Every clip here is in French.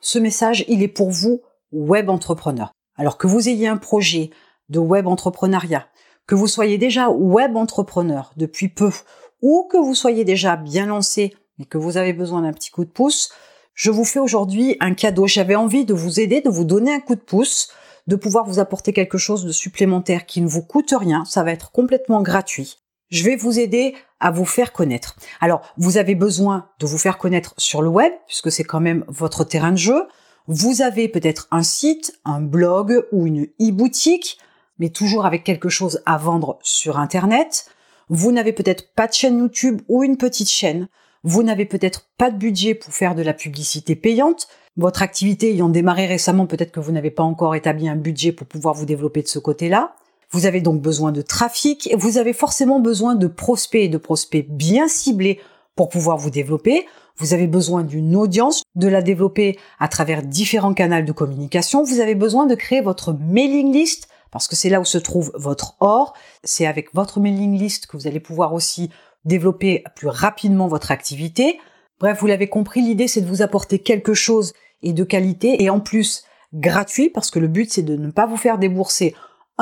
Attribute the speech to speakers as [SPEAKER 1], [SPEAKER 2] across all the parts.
[SPEAKER 1] ce message, il est pour vous, web entrepreneur. Alors que vous ayez un projet de web entrepreneuriat, que vous soyez déjà web entrepreneur depuis peu, ou que vous soyez déjà bien lancé et que vous avez besoin d'un petit coup de pouce, je vous fais aujourd'hui un cadeau. J'avais envie de vous aider, de vous donner un coup de pouce, de pouvoir vous apporter quelque chose de supplémentaire qui ne vous coûte rien. Ça va être complètement gratuit. Je vais vous aider à vous faire connaître. Alors, vous avez besoin de vous faire connaître sur le web, puisque c'est quand même votre terrain de jeu. Vous avez peut-être un site, un blog ou une e-boutique, mais toujours avec quelque chose à vendre sur Internet. Vous n'avez peut-être pas de chaîne YouTube ou une petite chaîne. Vous n'avez peut-être pas de budget pour faire de la publicité payante. Votre activité ayant démarré récemment, peut-être que vous n'avez pas encore établi un budget pour pouvoir vous développer de ce côté-là. Vous avez donc besoin de trafic vous avez forcément besoin de prospects et de prospects bien ciblés pour pouvoir vous développer. Vous avez besoin d'une audience, de la développer à travers différents canaux de communication. Vous avez besoin de créer votre mailing list parce que c'est là où se trouve votre or. C'est avec votre mailing list que vous allez pouvoir aussi développer plus rapidement votre activité. Bref, vous l'avez compris, l'idée c'est de vous apporter quelque chose et de qualité et en plus gratuit parce que le but c'est de ne pas vous faire débourser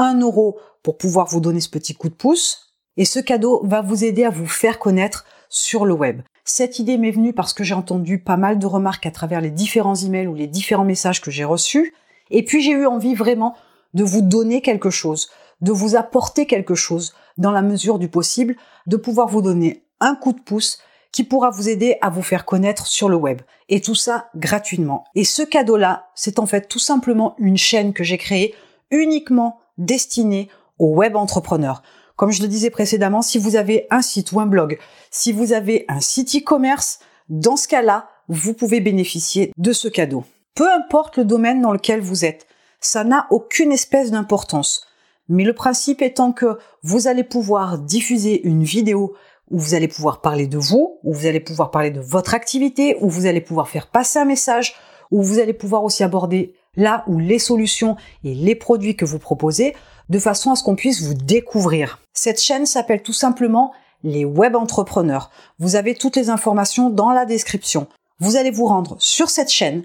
[SPEAKER 1] un euro pour pouvoir vous donner ce petit coup de pouce. Et ce cadeau va vous aider à vous faire connaître sur le web. Cette idée m'est venue parce que j'ai entendu pas mal de remarques à travers les différents emails ou les différents messages que j'ai reçus. Et puis j'ai eu envie vraiment de vous donner quelque chose, de vous apporter quelque chose dans la mesure du possible, de pouvoir vous donner un coup de pouce qui pourra vous aider à vous faire connaître sur le web. Et tout ça gratuitement. Et ce cadeau-là, c'est en fait tout simplement une chaîne que j'ai créée uniquement destinée aux web entrepreneurs. Comme je le disais précédemment, si vous avez un site ou un blog, si vous avez un site e-commerce, dans ce cas-là, vous pouvez bénéficier de ce cadeau. Peu importe le domaine dans lequel vous êtes, ça n'a aucune espèce d'importance. Mais le principe étant que vous allez pouvoir diffuser une vidéo où vous allez pouvoir parler de vous, où vous allez pouvoir parler de votre activité, où vous allez pouvoir faire passer un message, où vous allez pouvoir aussi aborder là où les solutions et les produits que vous proposez, de façon à ce qu'on puisse vous découvrir. Cette chaîne s'appelle tout simplement les web entrepreneurs. Vous avez toutes les informations dans la description. Vous allez vous rendre sur cette chaîne,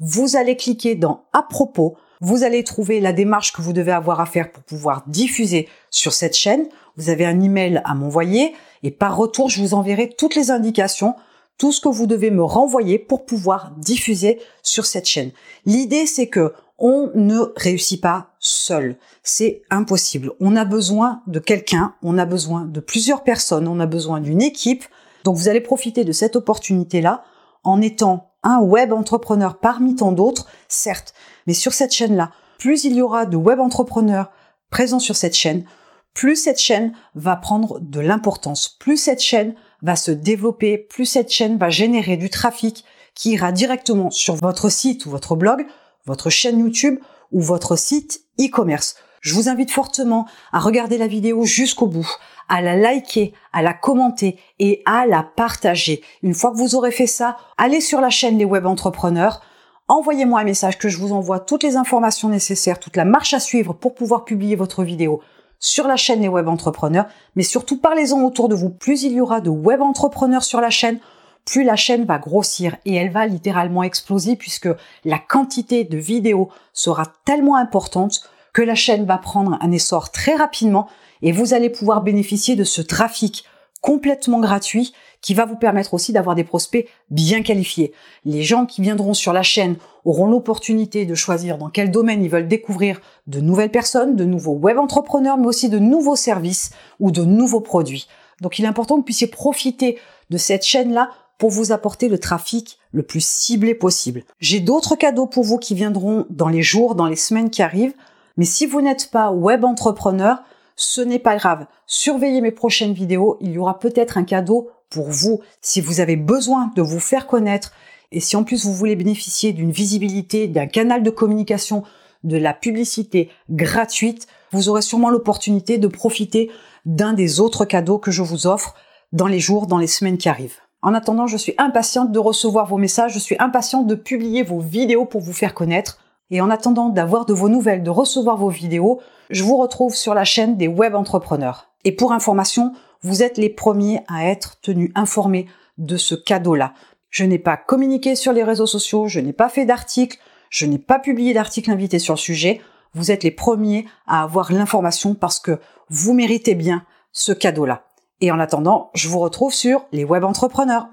[SPEAKER 1] vous allez cliquer dans à propos, vous allez trouver la démarche que vous devez avoir à faire pour pouvoir diffuser sur cette chaîne. Vous avez un email à m'envoyer et par retour, je vous enverrai toutes les indications, tout ce que vous devez me renvoyer pour pouvoir diffuser sur cette chaîne. L'idée, c'est que on ne réussit pas seul. C'est impossible. On a besoin de quelqu'un, on a besoin de plusieurs personnes, on a besoin d'une équipe. Donc vous allez profiter de cette opportunité-là en étant un web entrepreneur parmi tant d'autres, certes, mais sur cette chaîne-là, plus il y aura de web entrepreneurs présents sur cette chaîne, plus cette chaîne va prendre de l'importance, plus cette chaîne va se développer, plus cette chaîne va générer du trafic qui ira directement sur votre site ou votre blog, votre chaîne YouTube ou votre site e-commerce. Je vous invite fortement à regarder la vidéo jusqu'au bout, à la liker, à la commenter et à la partager. Une fois que vous aurez fait ça, allez sur la chaîne Les Web Entrepreneurs, envoyez-moi un message que je vous envoie toutes les informations nécessaires, toute la marche à suivre pour pouvoir publier votre vidéo sur la chaîne Les Web Entrepreneurs, mais surtout parlez-en autour de vous. Plus il y aura de web entrepreneurs sur la chaîne, plus la chaîne va grossir et elle va littéralement exploser puisque la quantité de vidéos sera tellement importante que la chaîne va prendre un essor très rapidement et vous allez pouvoir bénéficier de ce trafic complètement gratuit qui va vous permettre aussi d'avoir des prospects bien qualifiés. Les gens qui viendront sur la chaîne auront l'opportunité de choisir dans quel domaine ils veulent découvrir de nouvelles personnes, de nouveaux web entrepreneurs, mais aussi de nouveaux services ou de nouveaux produits. Donc il est important que vous puissiez profiter de cette chaîne-là pour vous apporter le trafic le plus ciblé possible. J'ai d'autres cadeaux pour vous qui viendront dans les jours, dans les semaines qui arrivent. Mais si vous n'êtes pas web entrepreneur, ce n'est pas grave. Surveillez mes prochaines vidéos. Il y aura peut-être un cadeau pour vous si vous avez besoin de vous faire connaître et si en plus vous voulez bénéficier d'une visibilité, d'un canal de communication, de la publicité gratuite, vous aurez sûrement l'opportunité de profiter d'un des autres cadeaux que je vous offre dans les jours, dans les semaines qui arrivent. En attendant, je suis impatiente de recevoir vos messages, je suis impatiente de publier vos vidéos pour vous faire connaître. Et en attendant d'avoir de vos nouvelles, de recevoir vos vidéos, je vous retrouve sur la chaîne des web entrepreneurs. Et pour information, vous êtes les premiers à être tenus informés de ce cadeau-là. Je n'ai pas communiqué sur les réseaux sociaux, je n'ai pas fait d'articles, je n'ai pas publié d'article invité sur le sujet. Vous êtes les premiers à avoir l'information parce que vous méritez bien ce cadeau-là. Et en attendant, je vous retrouve sur les web entrepreneurs.